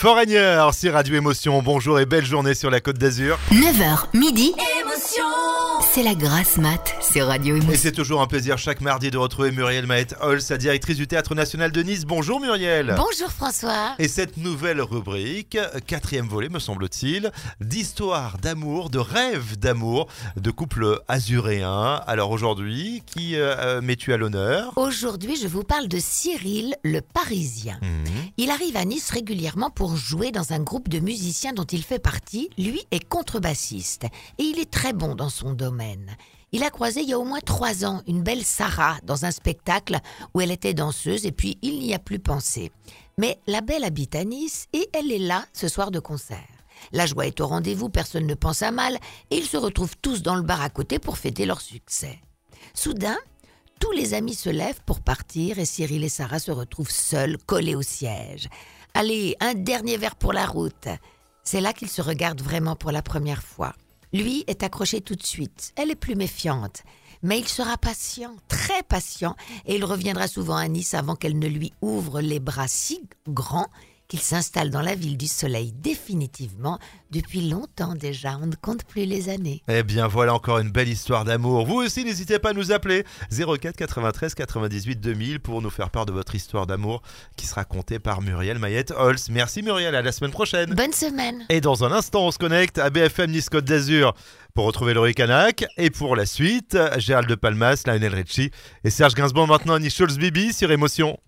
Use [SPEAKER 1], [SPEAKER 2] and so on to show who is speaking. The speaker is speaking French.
[SPEAKER 1] Foreigner sur Radio Émotion. Bonjour et belle journée sur la Côte d'Azur.
[SPEAKER 2] 9h, midi. C'est la grasse mat sur Radio
[SPEAKER 1] Et
[SPEAKER 2] Émotion.
[SPEAKER 1] c'est toujours un plaisir chaque mardi de retrouver Muriel Maët Hall, sa directrice du Théâtre National de Nice. Bonjour Muriel.
[SPEAKER 3] Bonjour François.
[SPEAKER 1] Et cette nouvelle rubrique, quatrième volet me semble-t-il, d'histoire d'amour, de rêve d'amour, de couple azuréen. Alors aujourd'hui, qui euh, euh, mets-tu à l'honneur?
[SPEAKER 3] Aujourd'hui, je vous parle de Cyril le Parisien.
[SPEAKER 1] Mhm.
[SPEAKER 3] Il arrive à Nice régulièrement pour jouer dans un groupe de musiciens dont il fait partie. Lui est contrebassiste et il est très bon dans son domaine. Il a croisé il y a au moins trois ans une belle Sarah dans un spectacle où elle était danseuse et puis il n'y a plus pensé. Mais la belle habite à Nice et elle est là ce soir de concert. La joie est au rendez-vous, personne ne pense à mal et ils se retrouvent tous dans le bar à côté pour fêter leur succès. Soudain, tous les amis se lèvent pour partir et Cyril et Sarah se retrouvent seuls, collés au siège. Allez, un dernier verre pour la route. C'est là qu'ils se regardent vraiment pour la première fois. Lui est accroché tout de suite, elle est plus méfiante. Mais il sera patient, très patient, et il reviendra souvent à Nice avant qu'elle ne lui ouvre les bras si grands qu'il s'installe dans la ville du soleil définitivement. Depuis longtemps déjà, on ne compte plus les années.
[SPEAKER 1] Eh bien voilà encore une belle histoire d'amour. Vous aussi n'hésitez pas à nous appeler 04 93 98 2000 pour nous faire part de votre histoire d'amour qui sera contée par Muriel Mayette Holz. Merci Muriel, à la semaine prochaine.
[SPEAKER 3] Bonne semaine
[SPEAKER 1] Et dans un instant, on se connecte à BFM Nice Côte d'Azur pour retrouver Laurie Canac. Et pour la suite, Gérald de Palmas, Lionel Richie et Serge Gainsbourg maintenant, Nice Scholz Bibi sur Émotion.